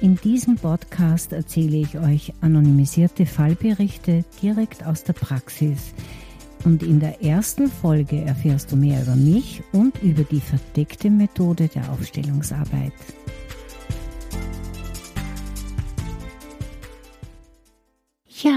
In diesem Podcast erzähle ich euch anonymisierte Fallberichte direkt aus der Praxis. Und in der ersten Folge erfährst du mehr über mich und über die verdeckte Methode der Aufstellungsarbeit.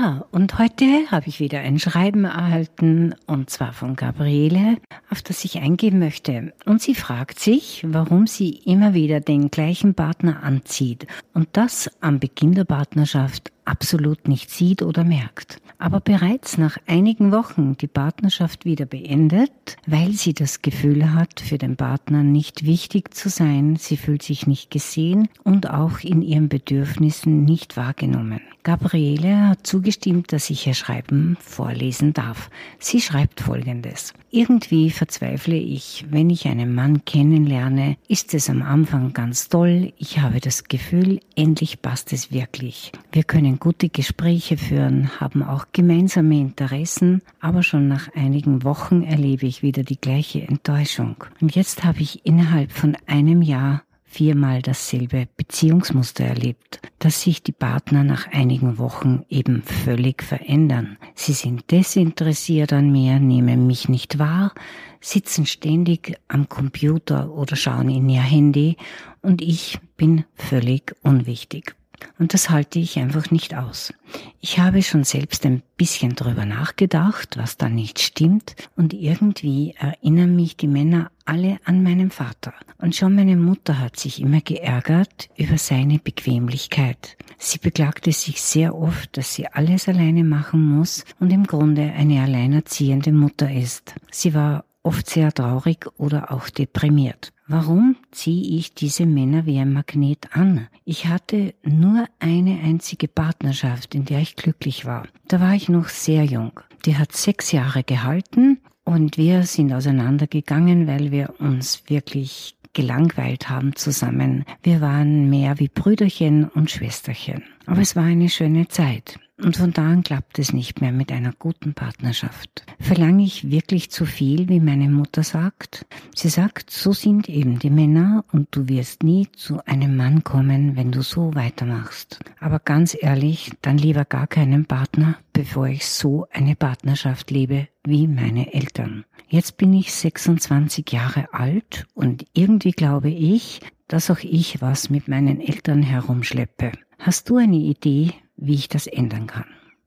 Ja, und heute habe ich wieder ein Schreiben erhalten, und zwar von Gabriele, auf das ich eingehen möchte. Und sie fragt sich, warum sie immer wieder den gleichen Partner anzieht und das am Beginn der Partnerschaft absolut nicht sieht oder merkt. Aber bereits nach einigen Wochen die Partnerschaft wieder beendet, weil sie das Gefühl hat, für den Partner nicht wichtig zu sein, sie fühlt sich nicht gesehen und auch in ihren Bedürfnissen nicht wahrgenommen. Gabriele hat zugestimmt, dass ich ihr Schreiben vorlesen darf. Sie schreibt folgendes. Irgendwie verzweifle ich, wenn ich einen Mann kennenlerne, ist es am Anfang ganz toll, ich habe das Gefühl, endlich passt es wirklich. Wir können gute Gespräche führen, haben auch gemeinsame Interessen, aber schon nach einigen Wochen erlebe ich wieder die gleiche Enttäuschung. Und jetzt habe ich innerhalb von einem Jahr viermal dasselbe Beziehungsmuster erlebt, dass sich die Partner nach einigen Wochen eben völlig verändern. Sie sind desinteressiert an mir, nehmen mich nicht wahr, sitzen ständig am Computer oder schauen in ihr Handy und ich bin völlig unwichtig. Und das halte ich einfach nicht aus. Ich habe schon selbst ein bisschen drüber nachgedacht, was da nicht stimmt. Und irgendwie erinnern mich die Männer alle an meinen Vater. Und schon meine Mutter hat sich immer geärgert über seine Bequemlichkeit. Sie beklagte sich sehr oft, dass sie alles alleine machen muss und im Grunde eine alleinerziehende Mutter ist. Sie war oft sehr traurig oder auch deprimiert. Warum ziehe ich diese Männer wie ein Magnet an? Ich hatte nur eine einzige Partnerschaft, in der ich glücklich war. Da war ich noch sehr jung. Die hat sechs Jahre gehalten und wir sind auseinandergegangen, weil wir uns wirklich gelangweilt haben zusammen. Wir waren mehr wie Brüderchen und Schwesterchen. Aber es war eine schöne Zeit. Und von da an klappt es nicht mehr mit einer guten Partnerschaft. Verlange ich wirklich zu viel, wie meine Mutter sagt? Sie sagt, so sind eben die Männer und du wirst nie zu einem Mann kommen, wenn du so weitermachst. Aber ganz ehrlich, dann lieber gar keinen Partner, bevor ich so eine Partnerschaft lebe wie meine Eltern. Jetzt bin ich 26 Jahre alt und irgendwie glaube ich, dass auch ich was mit meinen Eltern herumschleppe. Hast du eine Idee, wie ich das ändern kann.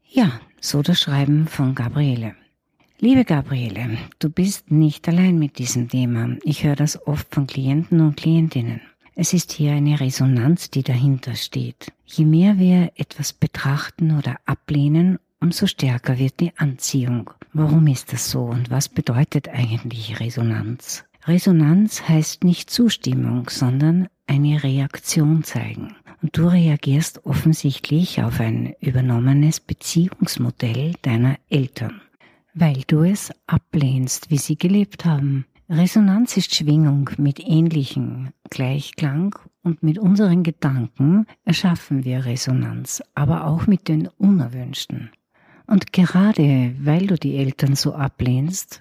Ja, so das Schreiben von Gabriele. Liebe Gabriele, du bist nicht allein mit diesem Thema. Ich höre das oft von Klienten und Klientinnen. Es ist hier eine Resonanz, die dahinter steht. Je mehr wir etwas betrachten oder ablehnen, umso stärker wird die Anziehung. Warum ist das so und was bedeutet eigentlich Resonanz? Resonanz heißt nicht Zustimmung, sondern eine Reaktion zeigen. Und du reagierst offensichtlich auf ein übernommenes Beziehungsmodell deiner Eltern, weil du es ablehnst, wie sie gelebt haben. Resonanz ist Schwingung mit ähnlichen Gleichklang und mit unseren Gedanken erschaffen wir Resonanz, aber auch mit den unerwünschten. Und gerade weil du die Eltern so ablehnst,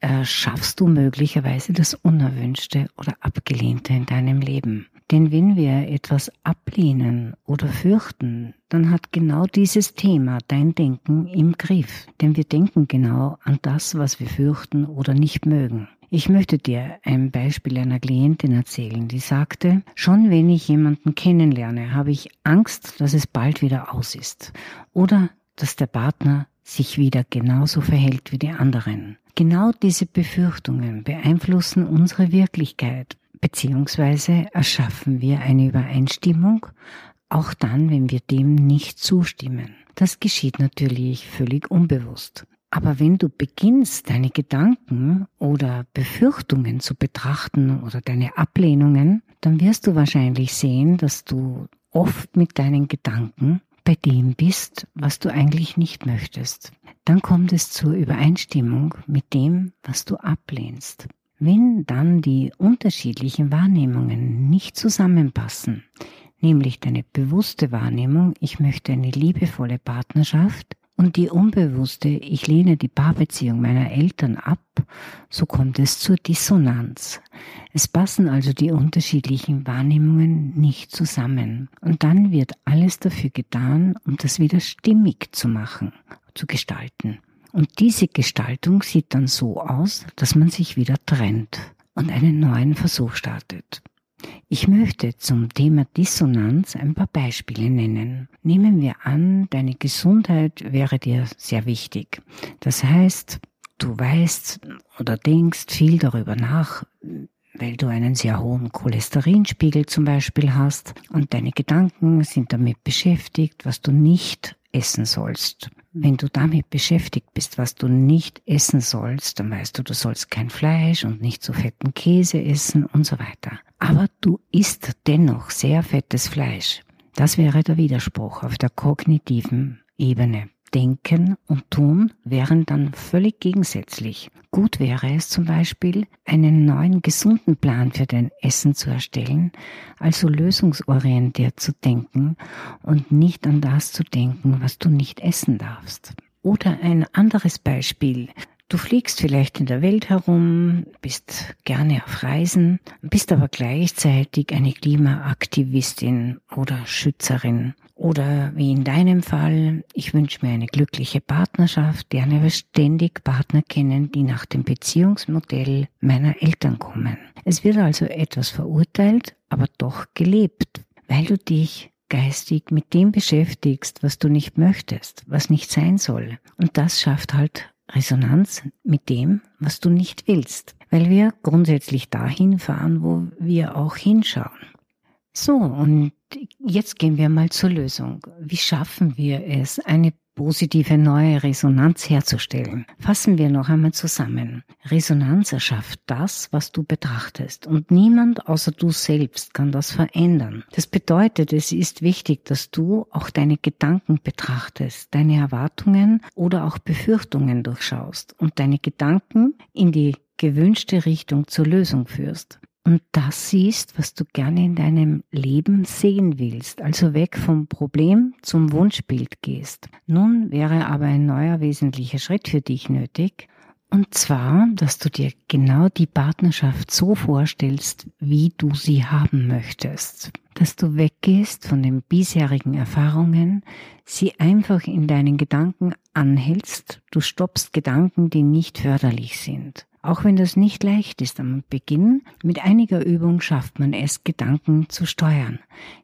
erschaffst du möglicherweise das Unerwünschte oder Abgelehnte in deinem Leben. Denn wenn wir etwas ablehnen oder fürchten, dann hat genau dieses Thema dein Denken im Griff. Denn wir denken genau an das, was wir fürchten oder nicht mögen. Ich möchte dir ein Beispiel einer Klientin erzählen, die sagte, schon wenn ich jemanden kennenlerne, habe ich Angst, dass es bald wieder aus ist oder dass der Partner sich wieder genauso verhält wie die anderen. Genau diese Befürchtungen beeinflussen unsere Wirklichkeit beziehungsweise erschaffen wir eine Übereinstimmung, auch dann, wenn wir dem nicht zustimmen. Das geschieht natürlich völlig unbewusst. Aber wenn du beginnst, deine Gedanken oder Befürchtungen zu betrachten oder deine Ablehnungen, dann wirst du wahrscheinlich sehen, dass du oft mit deinen Gedanken bei dem bist, was du eigentlich nicht möchtest. Dann kommt es zur Übereinstimmung mit dem, was du ablehnst. Wenn dann die unterschiedlichen Wahrnehmungen nicht zusammenpassen, nämlich deine bewusste Wahrnehmung, ich möchte eine liebevolle Partnerschaft, und die unbewusste, ich lehne die Paarbeziehung meiner Eltern ab, so kommt es zur Dissonanz. Es passen also die unterschiedlichen Wahrnehmungen nicht zusammen. Und dann wird alles dafür getan, um das wieder stimmig zu machen, zu gestalten. Und diese Gestaltung sieht dann so aus, dass man sich wieder trennt und einen neuen Versuch startet. Ich möchte zum Thema Dissonanz ein paar Beispiele nennen. Nehmen wir an, deine Gesundheit wäre dir sehr wichtig. Das heißt, du weißt oder denkst viel darüber nach, weil du einen sehr hohen Cholesterinspiegel zum Beispiel hast und deine Gedanken sind damit beschäftigt, was du nicht essen sollst. Wenn du damit beschäftigt bist, was du nicht essen sollst, dann weißt du, du sollst kein Fleisch und nicht so fetten Käse essen und so weiter. Aber du isst dennoch sehr fettes Fleisch. Das wäre der Widerspruch auf der kognitiven Ebene. Denken und Tun wären dann völlig gegensätzlich. Gut wäre es zum Beispiel, einen neuen gesunden Plan für dein Essen zu erstellen, also lösungsorientiert zu denken und nicht an das zu denken, was du nicht essen darfst. Oder ein anderes Beispiel. Du fliegst vielleicht in der Welt herum, bist gerne auf Reisen, bist aber gleichzeitig eine Klimaaktivistin oder Schützerin. Oder wie in deinem Fall, ich wünsche mir eine glückliche Partnerschaft, aber ständig Partner kennen, die nach dem Beziehungsmodell meiner Eltern kommen. Es wird also etwas verurteilt, aber doch gelebt, weil du dich geistig mit dem beschäftigst, was du nicht möchtest, was nicht sein soll. Und das schafft halt Resonanz mit dem, was du nicht willst, weil wir grundsätzlich dahin fahren, wo wir auch hinschauen. So, und jetzt gehen wir mal zur Lösung. Wie schaffen wir es, eine positive neue Resonanz herzustellen. Fassen wir noch einmal zusammen. Resonanz erschafft das, was du betrachtest und niemand außer du selbst kann das verändern. Das bedeutet, es ist wichtig, dass du auch deine Gedanken betrachtest, deine Erwartungen oder auch Befürchtungen durchschaust und deine Gedanken in die gewünschte Richtung zur Lösung führst und das siehst, was du gerne in deinem Leben sehen willst, also weg vom Problem zum Wunschbild gehst. Nun wäre aber ein neuer wesentlicher Schritt für dich nötig, und zwar, dass du dir genau die Partnerschaft so vorstellst, wie du sie haben möchtest. Dass du weggehst von den bisherigen Erfahrungen, sie einfach in deinen Gedanken anhältst, du stoppst Gedanken, die nicht förderlich sind. Auch wenn das nicht leicht ist am Beginn, mit einiger Übung schafft man es, Gedanken zu steuern.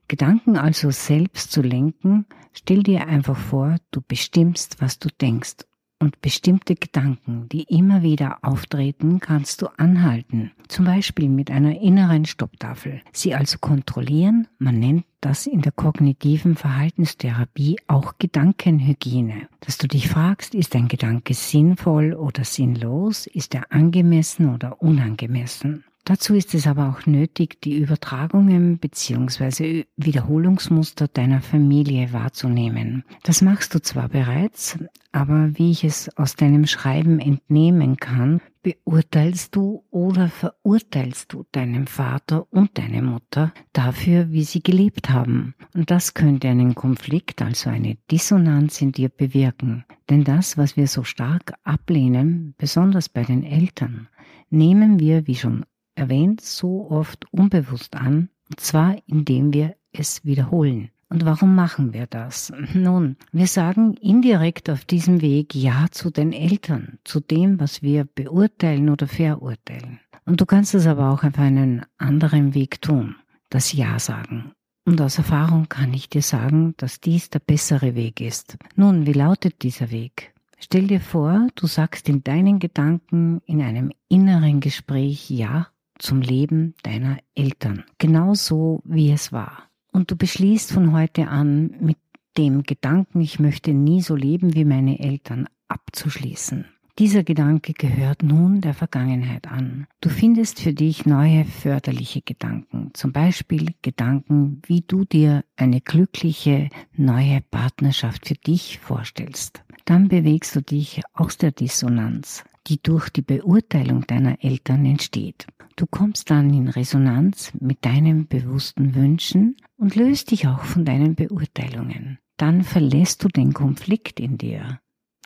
Gedanken also selbst zu lenken, stell dir einfach vor, du bestimmst, was du denkst und bestimmte Gedanken, die immer wieder auftreten, kannst du anhalten. Zum Beispiel mit einer inneren Stopptafel. Sie also kontrollieren. Man nennt das in der kognitiven Verhaltenstherapie auch Gedankenhygiene. Dass du dich fragst, ist ein Gedanke sinnvoll oder sinnlos? Ist er angemessen oder unangemessen? Dazu ist es aber auch nötig, die Übertragungen bzw. Wiederholungsmuster deiner Familie wahrzunehmen. Das machst du zwar bereits, aber wie ich es aus deinem Schreiben entnehmen kann, beurteilst du oder verurteilst du deinen Vater und deine Mutter dafür, wie sie gelebt haben. Und das könnte einen Konflikt, also eine Dissonanz in dir bewirken. Denn das, was wir so stark ablehnen, besonders bei den Eltern, nehmen wir, wie schon erwähnt, so oft unbewusst an, und zwar indem wir es wiederholen. Und warum machen wir das? Nun, wir sagen indirekt auf diesem Weg Ja zu den Eltern, zu dem, was wir beurteilen oder verurteilen. Und du kannst es aber auch auf einen anderen Weg tun, das Ja sagen. Und aus Erfahrung kann ich dir sagen, dass dies der bessere Weg ist. Nun, wie lautet dieser Weg? Stell dir vor, du sagst in deinen Gedanken in einem inneren Gespräch Ja zum Leben deiner Eltern. Genauso wie es war. Und du beschließt von heute an mit dem Gedanken, ich möchte nie so leben wie meine Eltern, abzuschließen. Dieser Gedanke gehört nun der Vergangenheit an. Du findest für dich neue förderliche Gedanken, zum Beispiel Gedanken, wie du dir eine glückliche neue Partnerschaft für dich vorstellst. Dann bewegst du dich aus der Dissonanz, die durch die Beurteilung deiner Eltern entsteht. Du kommst dann in Resonanz mit deinen bewussten Wünschen und löst dich auch von deinen Beurteilungen. Dann verlässt du den Konflikt in dir,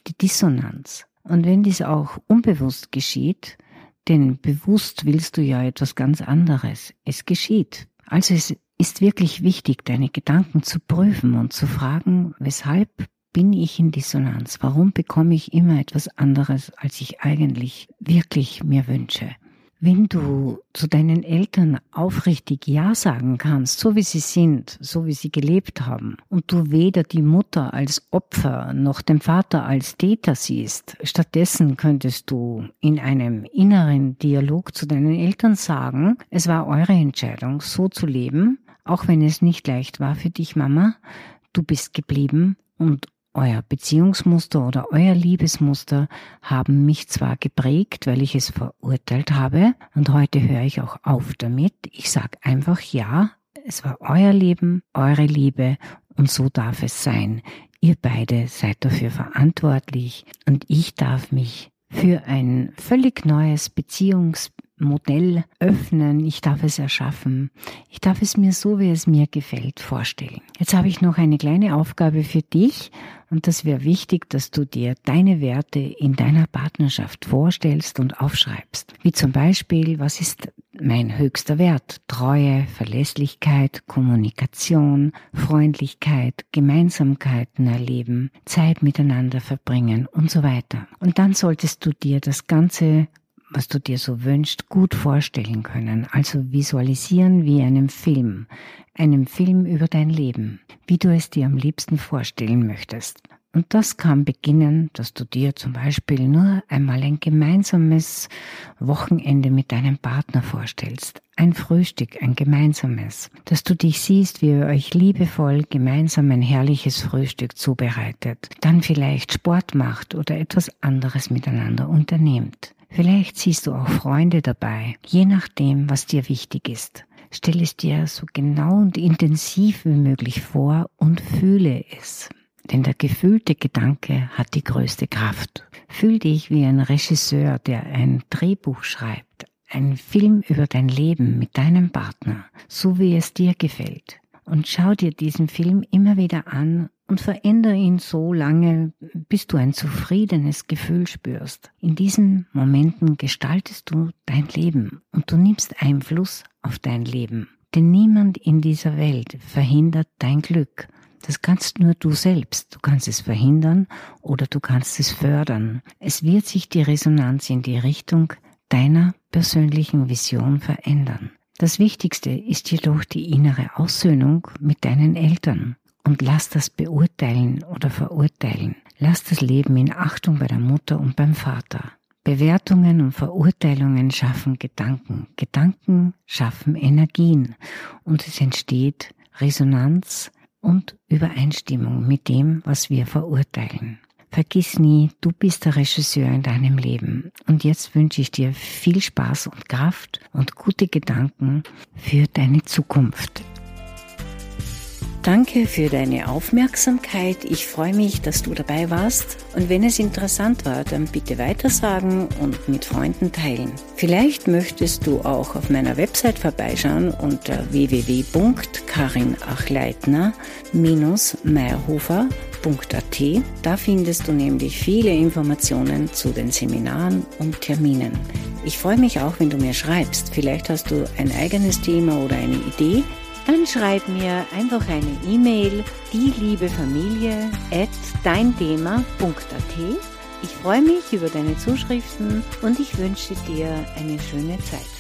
die Dissonanz. Und wenn dies auch unbewusst geschieht, denn bewusst willst du ja etwas ganz anderes, es geschieht. Also es ist wirklich wichtig, deine Gedanken zu prüfen und zu fragen, weshalb bin ich in Dissonanz? Warum bekomme ich immer etwas anderes, als ich eigentlich wirklich mir wünsche? Wenn du zu deinen Eltern aufrichtig Ja sagen kannst, so wie sie sind, so wie sie gelebt haben, und du weder die Mutter als Opfer noch den Vater als Täter siehst, stattdessen könntest du in einem inneren Dialog zu deinen Eltern sagen, es war eure Entscheidung, so zu leben, auch wenn es nicht leicht war für dich, Mama, du bist geblieben und euer Beziehungsmuster oder euer Liebesmuster haben mich zwar geprägt, weil ich es verurteilt habe, und heute höre ich auch auf damit. Ich sage einfach ja, es war euer Leben, eure Liebe und so darf es sein. Ihr beide seid dafür verantwortlich und ich darf mich für ein völlig neues Beziehungs Modell öffnen, ich darf es erschaffen, ich darf es mir so, wie es mir gefällt, vorstellen. Jetzt habe ich noch eine kleine Aufgabe für dich und das wäre wichtig, dass du dir deine Werte in deiner Partnerschaft vorstellst und aufschreibst. Wie zum Beispiel, was ist mein höchster Wert? Treue, Verlässlichkeit, Kommunikation, Freundlichkeit, Gemeinsamkeiten erleben, Zeit miteinander verbringen und so weiter. Und dann solltest du dir das Ganze was du dir so wünschst, gut vorstellen können. Also visualisieren wie einem Film. Einem Film über dein Leben. Wie du es dir am liebsten vorstellen möchtest. Und das kann beginnen, dass du dir zum Beispiel nur einmal ein gemeinsames Wochenende mit deinem Partner vorstellst. Ein Frühstück, ein gemeinsames. Dass du dich siehst, wie ihr euch liebevoll gemeinsam ein herrliches Frühstück zubereitet. Dann vielleicht Sport macht oder etwas anderes miteinander unternehmt. Vielleicht siehst du auch Freunde dabei, je nachdem, was dir wichtig ist. Stell es dir so genau und intensiv wie möglich vor und fühle es. Denn der gefühlte Gedanke hat die größte Kraft. Fühl dich wie ein Regisseur, der ein Drehbuch schreibt, ein Film über dein Leben mit deinem Partner, so wie es dir gefällt. Und schau dir diesen Film immer wieder an und verändere ihn so lange, bis du ein zufriedenes Gefühl spürst. In diesen Momenten gestaltest du dein Leben und du nimmst Einfluss auf dein Leben. Denn niemand in dieser Welt verhindert dein Glück. Das kannst nur du selbst. Du kannst es verhindern oder du kannst es fördern. Es wird sich die Resonanz in die Richtung deiner persönlichen Vision verändern. Das Wichtigste ist jedoch die innere Aussöhnung mit deinen Eltern. Und lass das beurteilen oder verurteilen. Lass das Leben in Achtung bei der Mutter und beim Vater. Bewertungen und Verurteilungen schaffen Gedanken. Gedanken schaffen Energien. Und es entsteht Resonanz und Übereinstimmung mit dem, was wir verurteilen. Vergiss nie, du bist der Regisseur in deinem Leben. Und jetzt wünsche ich dir viel Spaß und Kraft und gute Gedanken für deine Zukunft. Danke für deine Aufmerksamkeit. Ich freue mich, dass du dabei warst. Und wenn es interessant war, dann bitte weitersagen und mit Freunden teilen. Vielleicht möchtest du auch auf meiner Website vorbeischauen unter www.karinachleitner-meierhofer.at. Da findest du nämlich viele Informationen zu den Seminaren und Terminen. Ich freue mich auch, wenn du mir schreibst. Vielleicht hast du ein eigenes Thema oder eine Idee dann schreib mir einfach eine E-Mail, die liebe Familie at deinthema.at. Ich freue mich über deine Zuschriften und ich wünsche dir eine schöne Zeit.